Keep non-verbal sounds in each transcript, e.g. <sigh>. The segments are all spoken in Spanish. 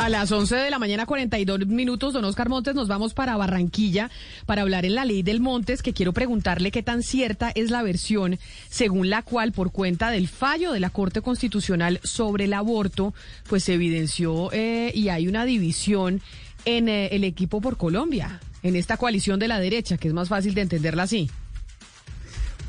A las 11 de la mañana, 42 minutos, don Oscar Montes, nos vamos para Barranquilla para hablar en la ley del Montes, que quiero preguntarle qué tan cierta es la versión según la cual, por cuenta del fallo de la Corte Constitucional sobre el aborto, pues se evidenció eh, y hay una división en eh, el equipo por Colombia, en esta coalición de la derecha, que es más fácil de entenderla así.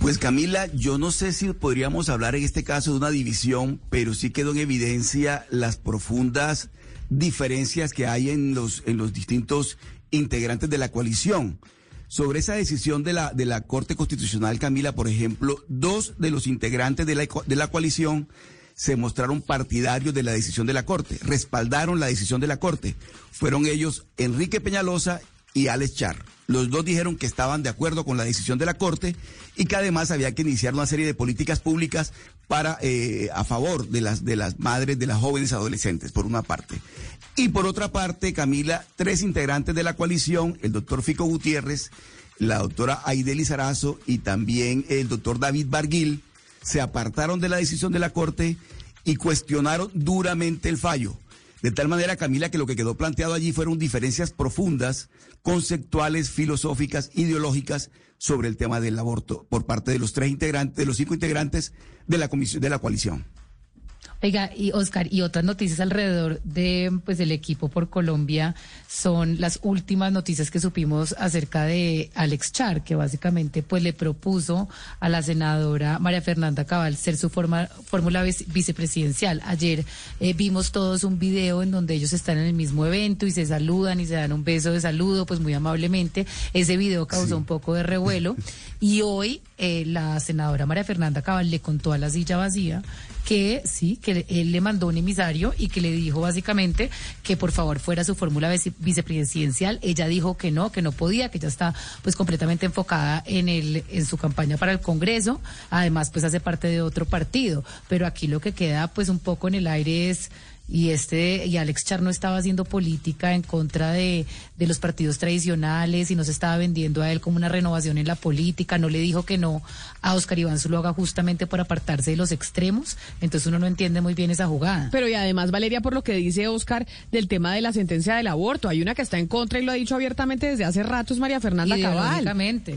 Pues Camila, yo no sé si podríamos hablar en este caso de una división, pero sí quedó en evidencia las profundas diferencias que hay en los, en los distintos integrantes de la coalición. Sobre esa decisión de la, de la Corte Constitucional, Camila, por ejemplo, dos de los integrantes de la, de la coalición se mostraron partidarios de la decisión de la Corte, respaldaron la decisión de la Corte. Fueron ellos Enrique Peñalosa y Alex Char. Los dos dijeron que estaban de acuerdo con la decisión de la Corte y que además había que iniciar una serie de políticas públicas para eh, a favor de las de las madres de las jóvenes adolescentes, por una parte. Y por otra parte, Camila, tres integrantes de la coalición, el doctor Fico Gutiérrez, la doctora Aide Lizarazo y también el doctor David Barguil, se apartaron de la decisión de la Corte y cuestionaron duramente el fallo. De tal manera, Camila, que lo que quedó planteado allí fueron diferencias profundas, conceptuales, filosóficas, ideológicas sobre el tema del aborto por parte de los tres integrantes, de los cinco integrantes de la comisión, de la coalición. Oiga, y Oscar, y otras noticias alrededor de pues el equipo por Colombia son las últimas noticias que supimos acerca de Alex Char, que básicamente pues le propuso a la senadora María Fernanda Cabal ser su fórmula vicepresidencial. Ayer eh, vimos todos un video en donde ellos están en el mismo evento y se saludan y se dan un beso de saludo, pues muy amablemente. Ese video causó un poco de revuelo <laughs> y hoy eh, la senadora María Fernanda Cabal le contó a la silla vacía que sí, que él le mandó un emisario y que le dijo básicamente que por favor fuera su fórmula vicepresidencial. Ella dijo que no, que no podía, que ya está pues completamente enfocada en el en su campaña para el Congreso. Además, pues hace parte de otro partido, pero aquí lo que queda pues un poco en el aire es y este y Alex Char no estaba haciendo política en contra de, de, los partidos tradicionales y no se estaba vendiendo a él como una renovación en la política, no le dijo que no a Oscar Iván Zuluaga justamente por apartarse de los extremos, entonces uno no entiende muy bien esa jugada. Pero y además Valeria por lo que dice Oscar del tema de la sentencia del aborto, hay una que está en contra y lo ha dicho abiertamente desde hace rato es María Fernanda Cabal.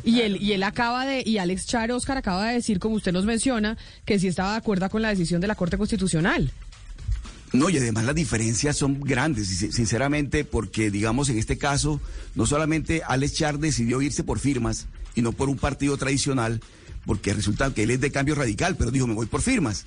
Y él y él acaba de y Alex Char Oscar acaba de decir como usted nos menciona que sí estaba de acuerdo con la decisión de la Corte Constitucional. No, y además las diferencias son grandes, sinceramente, porque digamos en este caso, no solamente Alex Char decidió irse por firmas y no por un partido tradicional, porque resulta que él es de cambio radical, pero dijo, me voy por firmas.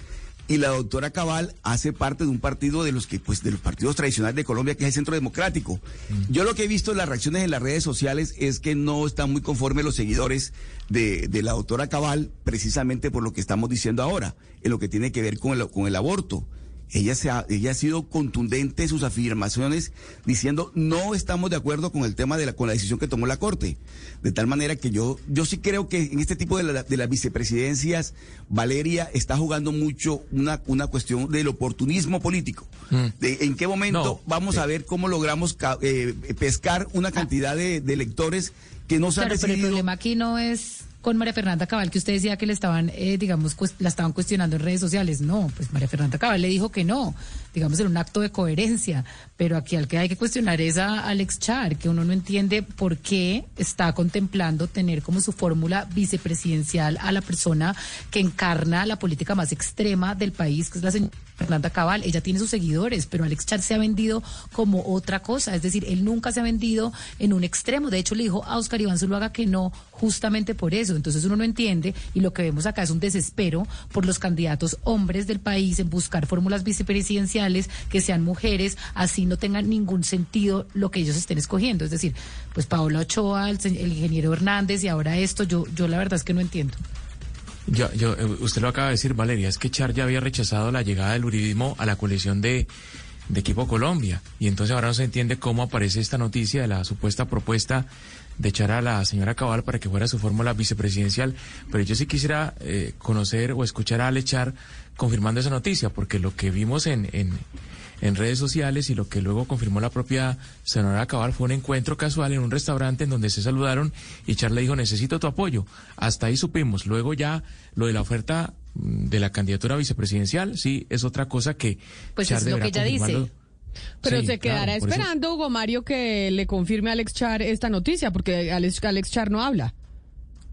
Y la doctora Cabal hace parte de un partido de los que, pues, de los partidos tradicionales de Colombia, que es el Centro Democrático. Mm. Yo lo que he visto en las reacciones en las redes sociales es que no están muy conformes los seguidores de, de la doctora Cabal, precisamente por lo que estamos diciendo ahora, en lo que tiene que ver con el, con el aborto ella, se ha, ella ha sido contundente en sus afirmaciones diciendo no estamos de acuerdo con el tema de la, con la decisión que tomó la Corte. De tal manera que yo, yo sí creo que en este tipo de, de las vicepresidencias, Valeria está jugando mucho una, una cuestión del oportunismo político. Mm. De, ¿En qué momento vamos a ver cómo logramos eh, pescar una cantidad de, electores que no se han claro, Pero el problema aquí no es con María Fernanda Cabal, que usted decía que le estaban, eh, digamos, la estaban cuestionando en redes sociales. No, pues María Fernanda Cabal le dijo que no, digamos, en un acto de coherencia. Pero aquí al que hay que cuestionar es a Alex Char, que uno no entiende por qué está contemplando tener como su fórmula vicepresidencial a la persona que encarna la política más extrema del país, que es la señora Fernanda Cabal. Ella tiene sus seguidores, pero Alex Char se ha vendido como otra cosa. Es decir, él nunca se ha vendido en un extremo. De hecho, le dijo a Oscar Iván Zuluaga que no, justamente por eso. Entonces uno no entiende y lo que vemos acá es un desespero por los candidatos hombres del país en buscar fórmulas vicepresidenciales que sean mujeres, así no tengan ningún sentido lo que ellos estén escogiendo. Es decir, pues Paola Ochoa, el, el ingeniero Hernández y ahora esto, yo, yo la verdad es que no entiendo. Yo, yo, eh, usted lo acaba de decir, Valeria, es que Char ya había rechazado la llegada del uribismo a la coalición de, de Equipo Colombia. Y entonces ahora no se entiende cómo aparece esta noticia de la supuesta propuesta de echar a la señora Cabal para que fuera su fórmula vicepresidencial. Pero yo sí quisiera eh, conocer o escuchar a Alechar confirmando esa noticia, porque lo que vimos en, en, en redes sociales y lo que luego confirmó la propia senadora Cabal fue un encuentro casual en un restaurante en donde se saludaron y Char le dijo necesito tu apoyo. Hasta ahí supimos. Luego ya lo de la oferta mm, de la candidatura vicepresidencial, sí, es otra cosa que pues es lo que ella dice. Pero se quedará esperando, Hugo Mario, que le confirme a Alex Char esta noticia, porque Alex, Alex Char no habla.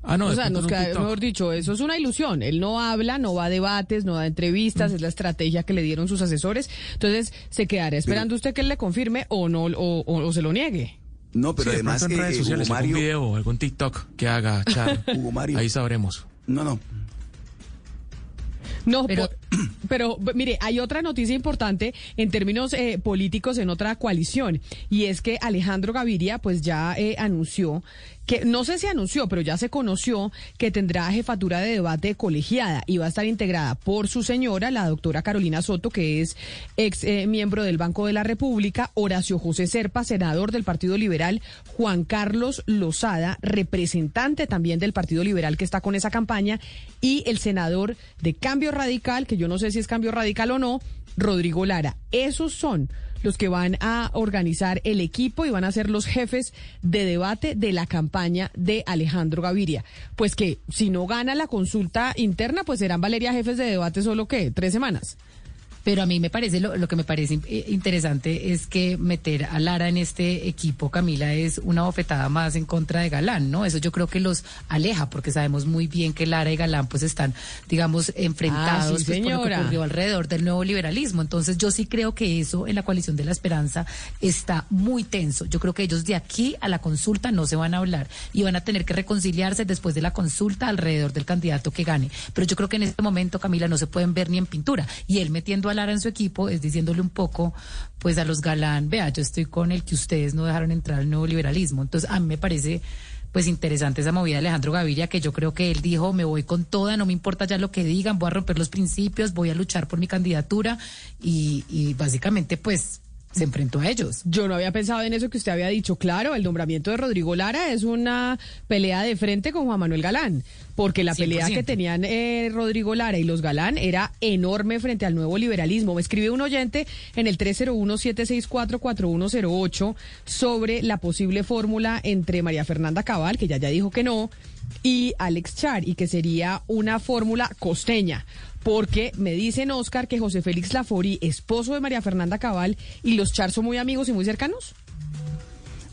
Ah, no, o sea, nos queda, mejor dicho, eso es una ilusión. Él no habla, no va a debates, no da entrevistas, mm. es la estrategia que le dieron sus asesores. Entonces, se quedará esperando usted que él le confirme o no, o, o, se lo niegue. No, pero además en redes sociales, algún video o algún TikTok que haga Char, <laughs> Hugo Mario. ahí sabremos. No, no. No, pero, <clears throat> pero mire, hay otra noticia importante en términos eh, políticos en otra coalición y es que Alejandro Gaviria pues ya eh, anunció que no sé si anunció, pero ya se conoció que tendrá jefatura de debate colegiada y va a estar integrada por su señora, la doctora Carolina Soto, que es ex eh, miembro del Banco de la República, Horacio José Serpa, senador del Partido Liberal, Juan Carlos Lozada, representante también del Partido Liberal que está con esa campaña, y el senador de Cambio Radical, que yo no sé si es Cambio Radical o no, Rodrigo Lara. Esos son los que van a organizar el equipo y van a ser los jefes de debate de la campaña de Alejandro Gaviria. Pues que si no gana la consulta interna, pues serán Valeria jefes de debate solo que tres semanas. Pero a mí me parece, lo, lo, que me parece eh, interesante es que meter a Lara en este equipo, Camila, es una bofetada más en contra de Galán, ¿no? Eso yo creo que los aleja, porque sabemos muy bien que Lara y Galán pues están, digamos, enfrentados ah, pues, por lo que ocurrió alrededor del nuevo liberalismo. Entonces yo sí creo que eso en la coalición de la esperanza está muy tenso. Yo creo que ellos de aquí a la consulta no se van a hablar y van a tener que reconciliarse después de la consulta alrededor del candidato que gane. Pero yo creo que en este momento, Camila, no se pueden ver ni en pintura. Y él metiendo a En su equipo es diciéndole un poco, pues a los galán, vea, yo estoy con el que ustedes no dejaron entrar al nuevo liberalismo. Entonces, a mí me parece pues interesante esa movida de Alejandro Gaviria, que yo creo que él dijo, me voy con toda, no me importa ya lo que digan, voy a romper los principios, voy a luchar por mi candidatura y, y básicamente pues se enfrentó a ellos. Yo no había pensado en eso que usted había dicho. Claro, el nombramiento de Rodrigo Lara es una pelea de frente con Juan Manuel Galán, porque la pelea que tenían eh, Rodrigo Lara y los Galán era enorme frente al nuevo liberalismo. Me escribe un oyente en el 301-764-4108 sobre la posible fórmula entre María Fernanda Cabal, que ya ya dijo que no, y Alex Char, y que sería una fórmula costeña porque me dicen, Oscar, que José Félix Lafori, esposo de María Fernanda Cabal, y los Char son muy amigos y muy cercanos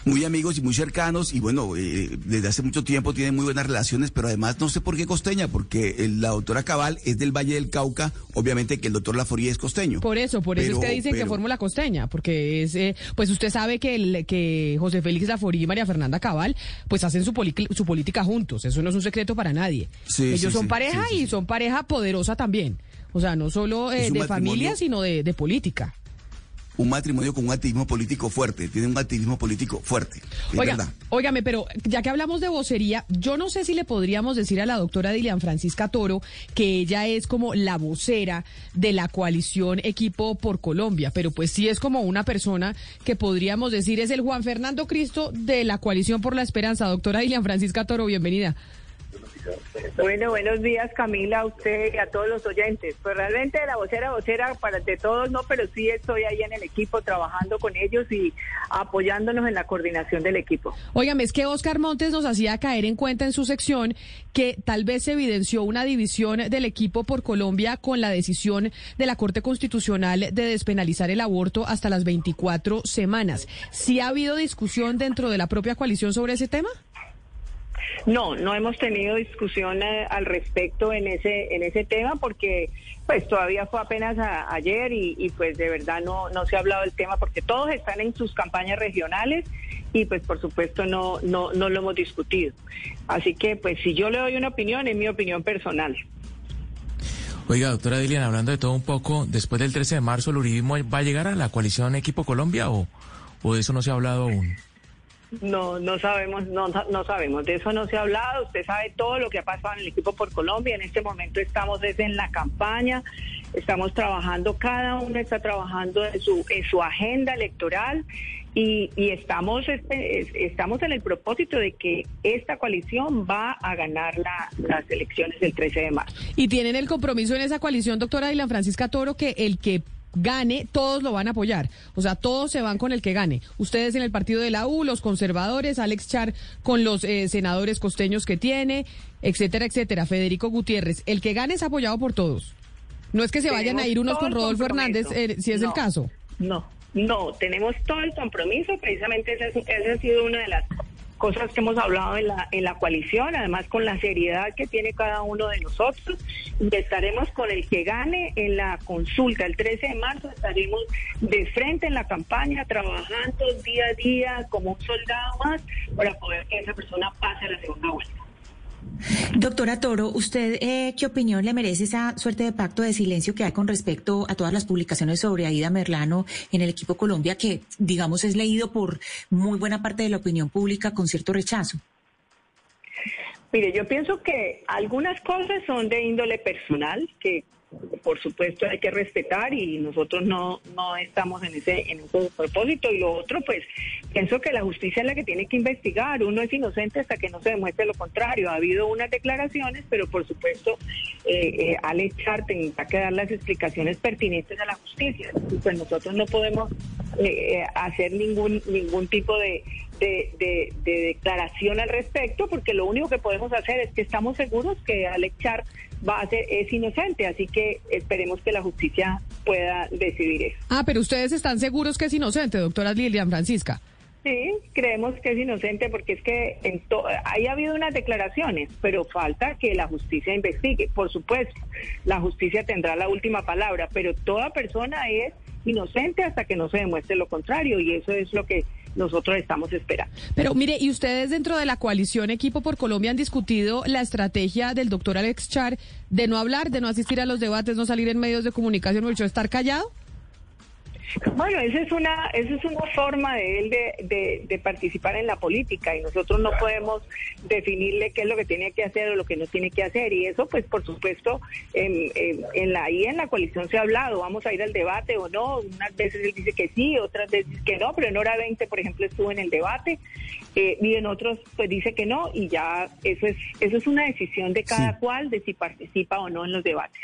muy amigos y muy cercanos y bueno, eh, desde hace mucho tiempo tienen muy buenas relaciones, pero además no sé por qué costeña, porque la doctora Cabal es del Valle del Cauca, obviamente que el doctor Laforía es costeño. Por eso, por eso es que dicen que fórmula costeña, porque es, eh, pues usted sabe que, el, que José Félix Laforí y María Fernanda Cabal pues hacen su, su política juntos, eso no es un secreto para nadie. Ellos son pareja y son pareja poderosa también, o sea, no solo eh, de familia, sino de, de política un matrimonio con un activismo político fuerte, tiene un activismo político fuerte. Oiga, óigame, pero ya que hablamos de vocería, yo no sé si le podríamos decir a la doctora Dilian Francisca Toro que ella es como la vocera de la coalición Equipo por Colombia, pero pues sí es como una persona que podríamos decir es el Juan Fernando Cristo de la coalición por la esperanza. Doctora Dilian Francisca Toro, bienvenida. Bueno, buenos días Camila, a usted y a todos los oyentes. Pues realmente la vocera, vocera para de todos no, pero sí estoy ahí en el equipo trabajando con ellos y apoyándonos en la coordinación del equipo. Óigame, es que Oscar Montes nos hacía caer en cuenta en su sección que tal vez se evidenció una división del equipo por Colombia con la decisión de la Corte Constitucional de despenalizar el aborto hasta las 24 semanas. ¿Sí ha habido discusión dentro de la propia coalición sobre ese tema? No, no hemos tenido discusión eh, al respecto en ese en ese tema porque pues todavía fue apenas ayer y, pues de verdad no no se ha hablado del tema porque todos están en sus campañas regionales y pues por supuesto no no no lo hemos discutido. Así que pues si yo le doy una opinión es mi opinión personal. Oiga, doctora Dilian, hablando de todo un poco, después del 13 de marzo, ¿el uribismo va a llegar a la coalición Equipo Colombia o, o de eso no se ha hablado aún? No, no sabemos, no, no sabemos, de eso no se ha hablado, usted sabe todo lo que ha pasado en el equipo por Colombia, en este momento estamos desde en la campaña, estamos trabajando, cada uno está trabajando en su, en su agenda electoral y, estamos, este, estamos en el propósito de que esta coalición va a ganar la, las elecciones del 13 de marzo. Y tienen el compromiso en esa coalición, doctora Dylan Francisca Toro, que el que gane, todos lo van a apoyar. O sea, todos se van con el que gane. Ustedes en el partido de la U, los conservadores, Alex Char con los eh, senadores costeños que tiene, etcétera, etcétera. Federico Gutiérrez, el que gane es apoyado por todos. No es que se vayan a ir unos con Rodolfo Hernández, eh, si es el caso. No, no, tenemos todo el compromiso. Precisamente esa, esa ha sido una de las cosas que hemos hablado en la, en la coalición, además con la seriedad que tiene cada uno de nosotros. Y estaremos con el que gane en la consulta el 13 de marzo, estaremos de frente en la campaña, trabajando día a día como un soldado más para poder que esa persona pase a la segunda vuelta. Doctora Toro, ¿usted eh, qué opinión le merece esa suerte de pacto de silencio que hay con respecto a todas las publicaciones sobre Aida Merlano en el equipo Colombia, que digamos es leído por muy buena parte de la opinión pública con cierto rechazo? Mire, yo pienso que algunas cosas son de índole personal, que por supuesto hay que respetar y nosotros no, no estamos en ese, en ese propósito. Y lo otro, pues pienso que la justicia es la que tiene que investigar. Uno es inocente hasta que no se demuestre lo contrario. Ha habido unas declaraciones, pero por supuesto eh, eh, Alex Char tendrá que dar las explicaciones pertinentes a la justicia. Pues nosotros no podemos eh, eh, hacer ningún, ningún tipo de, de, declaración al respecto, porque lo único que podemos hacer es que estamos seguros que Alex Char va a ser, es inocente, así que esperemos que la justicia pueda decidir eso. Ah, pero ustedes están seguros que es inocente, doctora Lilian Francisca. Sí, creemos que es inocente porque es que en ahí ha habido unas declaraciones, pero falta que la justicia investigue. Por supuesto, la justicia tendrá la última palabra, pero toda persona es inocente hasta que no se demuestre lo contrario y eso es lo que nosotros estamos esperando. Pero mire, ¿y ustedes dentro de la coalición Equipo por Colombia han discutido la estrategia del doctor Alex Char de no hablar, de no asistir a los debates, no salir en medios de comunicación, o hecho estar callado? Bueno, esa es una, esa es una forma de él de, de, participar en la política y nosotros no podemos definirle qué es lo que tiene que hacer o lo que no tiene que hacer y eso, pues, por supuesto, en, en, la ahí en la coalición se ha hablado, vamos a ir al debate o no. Unas veces él dice que sí, otras veces que no, pero en hora 20, por ejemplo, estuvo en el debate eh, y en otros, pues, dice que no y ya eso es eso es una decisión de cada cual de si participa o no en los debates.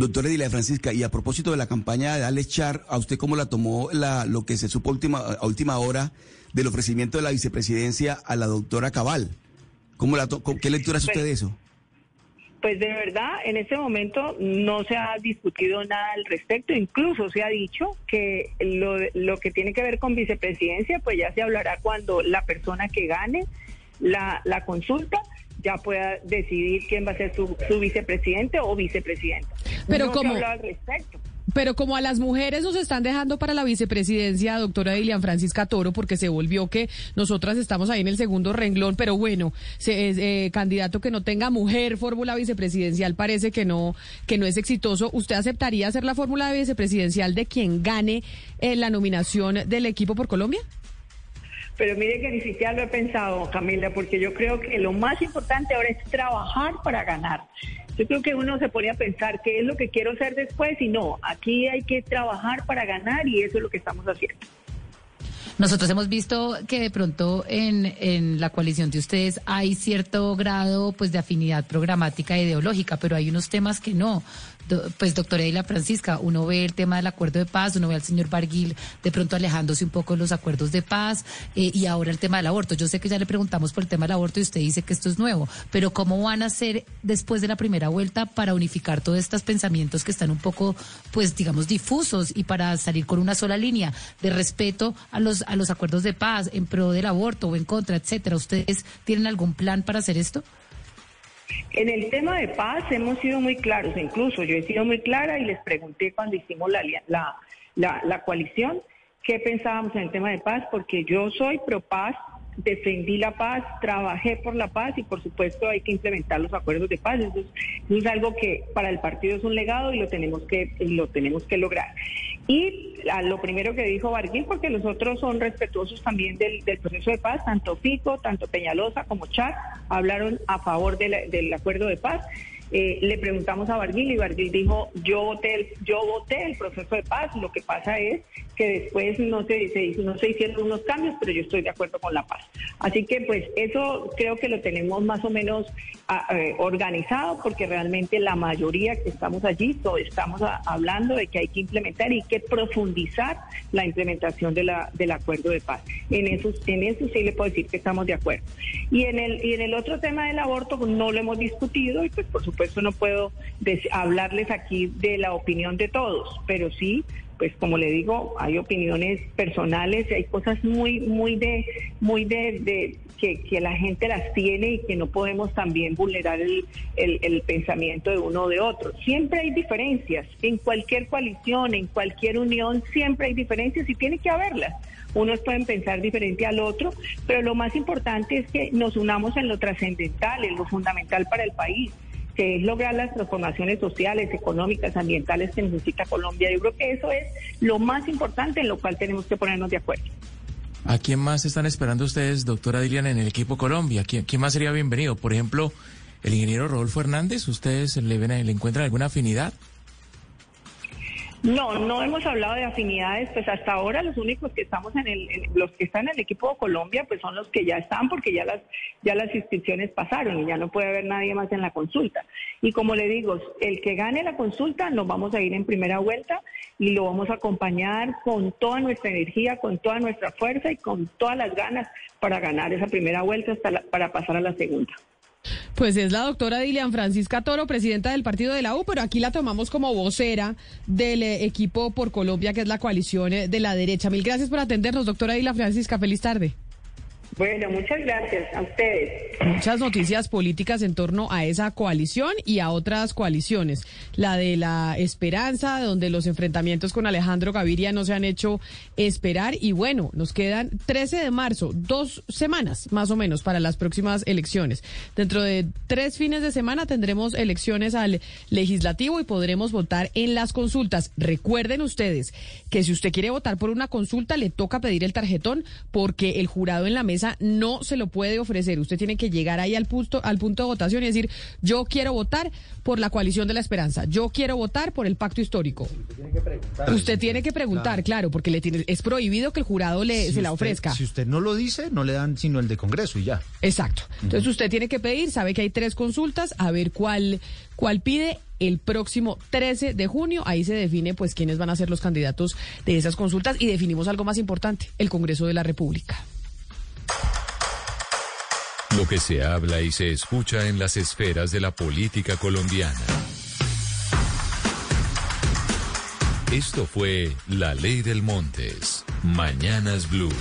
Doctora Edila Francisca, y a propósito de la campaña de Alex Char, ¿a usted cómo la tomó la, lo que se supo última, a última hora del ofrecimiento de la vicepresidencia a la doctora Cabal? ¿Cómo la ¿Qué lectura hace usted de eso? Pues de verdad, en este momento no se ha discutido nada al respecto, incluso se ha dicho que lo, lo que tiene que ver con vicepresidencia, pues ya se hablará cuando la persona que gane la, la consulta ya pueda decidir quién va a ser su, vicepresidente o vicepresidenta. Pero como... Pero como a las mujeres nos están dejando para la vicepresidencia, doctora Dilian Francisca Toro, porque se volvió que nosotras estamos ahí en el segundo renglón, pero bueno, se, eh, candidato que no tenga mujer fórmula vicepresidencial parece que no, que no es exitoso. ¿Usted aceptaría hacer la fórmula vicepresidencial de quien gane eh, la nominación del equipo por Colombia? Pero mire que ni siquiera lo he pensado, Camila, porque yo creo que lo más importante ahora es trabajar para ganar. Yo creo que uno se pone a pensar qué es lo que quiero hacer después y no, aquí hay que trabajar para ganar y eso es lo que estamos haciendo. Nosotros hemos visto que de pronto en, en la coalición de ustedes hay cierto grado pues de afinidad programática e ideológica, pero hay unos temas que no pues doctora Eila Francisca, uno ve el tema del acuerdo de paz, uno ve al señor Barguil de pronto alejándose un poco de los acuerdos de paz eh, y ahora el tema del aborto. Yo sé que ya le preguntamos por el tema del aborto y usted dice que esto es nuevo, pero ¿cómo van a hacer después de la primera vuelta para unificar todos estos pensamientos que están un poco, pues digamos, difusos y para salir con una sola línea de respeto a los, a los acuerdos de paz en pro del aborto o en contra, etcétera? ¿Ustedes tienen algún plan para hacer esto? En el tema de paz hemos sido muy claros, incluso yo he sido muy clara y les pregunté cuando hicimos la, la, la, coalición qué pensábamos en el tema de paz, porque yo soy pro paz, defendí la paz, trabajé por la paz y por supuesto hay que implementar los acuerdos de paz. Eso es, algo que para el partido es un legado y lo tenemos que, lo tenemos que lograr. Y lo primero que dijo Barguil, porque los otros son respetuosos también del, proceso de paz, tanto Fico, tanto Peñalosa como Char hablaron a favor del acuerdo de paz. Eh, le preguntamos a Barguil y Barguil dijo, yo voté, yo voté el proceso de paz, lo que pasa es que después no se, se, no se hicieron unos cambios, pero yo estoy de acuerdo con la paz. Así que pues eso creo que lo tenemos más o menos eh, organizado porque realmente la mayoría que estamos allí estamos hablando de que hay que implementar y que profundizar la implementación del acuerdo de paz. En eso, en eso sí le puedo decir que estamos de acuerdo. Y en el, y en el otro tema del aborto pues, no lo hemos discutido y pues por supuesto no puedo hablarles aquí de la opinión de todos, pero sí pues como le digo, hay opiniones personales, hay cosas muy, muy de, muy de, que, que, la gente las tiene y que no podemos también vulnerar el, el, pensamiento de uno o de otro. Siempre hay diferencias, en cualquier coalición, en cualquier unión, siempre hay diferencias y tiene que haberlas. Unos pueden pensar diferente al otro, pero lo más importante es que nos unamos en lo trascendental, en lo fundamental para el país que es lograr las transformaciones sociales, económicas, ambientales que necesita Colombia. Yo creo que eso es lo más importante en lo cual tenemos que ponernos de acuerdo. ¿A quién más están esperando ustedes, doctora Dilian, en el equipo Colombia? ¿Quién, quién más sería bienvenido? Por ejemplo, el ingeniero Rodolfo Hernández, ¿ustedes le, ven, le encuentran alguna afinidad? No, no hemos hablado de afinidades, pues hasta ahora los únicos que estamos en el, los que están en el equipo de Colombia, pues son los que ya están, porque ya las, ya las inscripciones pasaron y ya no puede haber nadie más en la consulta. Y como le digo, el que gane la consulta nos vamos a ir en primera vuelta y lo vamos a acompañar con toda nuestra energía, con toda nuestra fuerza y con todas las ganas para ganar esa primera vuelta hasta para pasar a la segunda. Pues es la doctora Dilian Francisca Toro, presidenta del partido de la U, pero aquí la tomamos como vocera del eh, equipo por Colombia, que es la coalición eh, de la derecha. Mil gracias por atendernos, doctora Dilian Francisca. Feliz tarde. Bueno, muchas gracias a ustedes. Muchas noticias políticas en torno a esa coalición y a otras coaliciones. La de la esperanza, donde los enfrentamientos con Alejandro Gaviria no se han hecho esperar. Y bueno, nos quedan 13 de marzo, dos semanas más o menos para las próximas elecciones. Dentro de tres fines de semana tendremos elecciones al legislativo y podremos votar en las consultas. Recuerden ustedes que si usted quiere votar por una consulta, le toca pedir el tarjetón porque el jurado en la mesa no se lo puede ofrecer. Usted tiene que llegar ahí al punto, al punto de votación y decir, yo quiero votar por la coalición de la esperanza, yo quiero votar por el pacto histórico. Usted tiene que preguntar, claro, porque le tiene, es prohibido que el jurado le, se la ofrezca. Si usted no lo dice, no le dan sino el de Congreso y ya. Exacto. Entonces usted tiene que pedir, sabe que hay tres consultas, a ver cuál, cuál pide el próximo 13 de junio. Ahí se define pues quiénes van a ser los candidatos de esas consultas y definimos algo más importante, el Congreso de la República. Lo que se habla y se escucha en las esferas de la política colombiana. Esto fue La Ley del Montes. Mañanas Blue.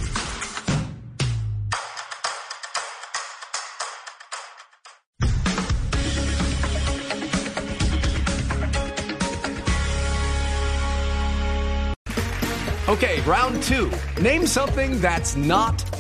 Okay, round two. Name something that's not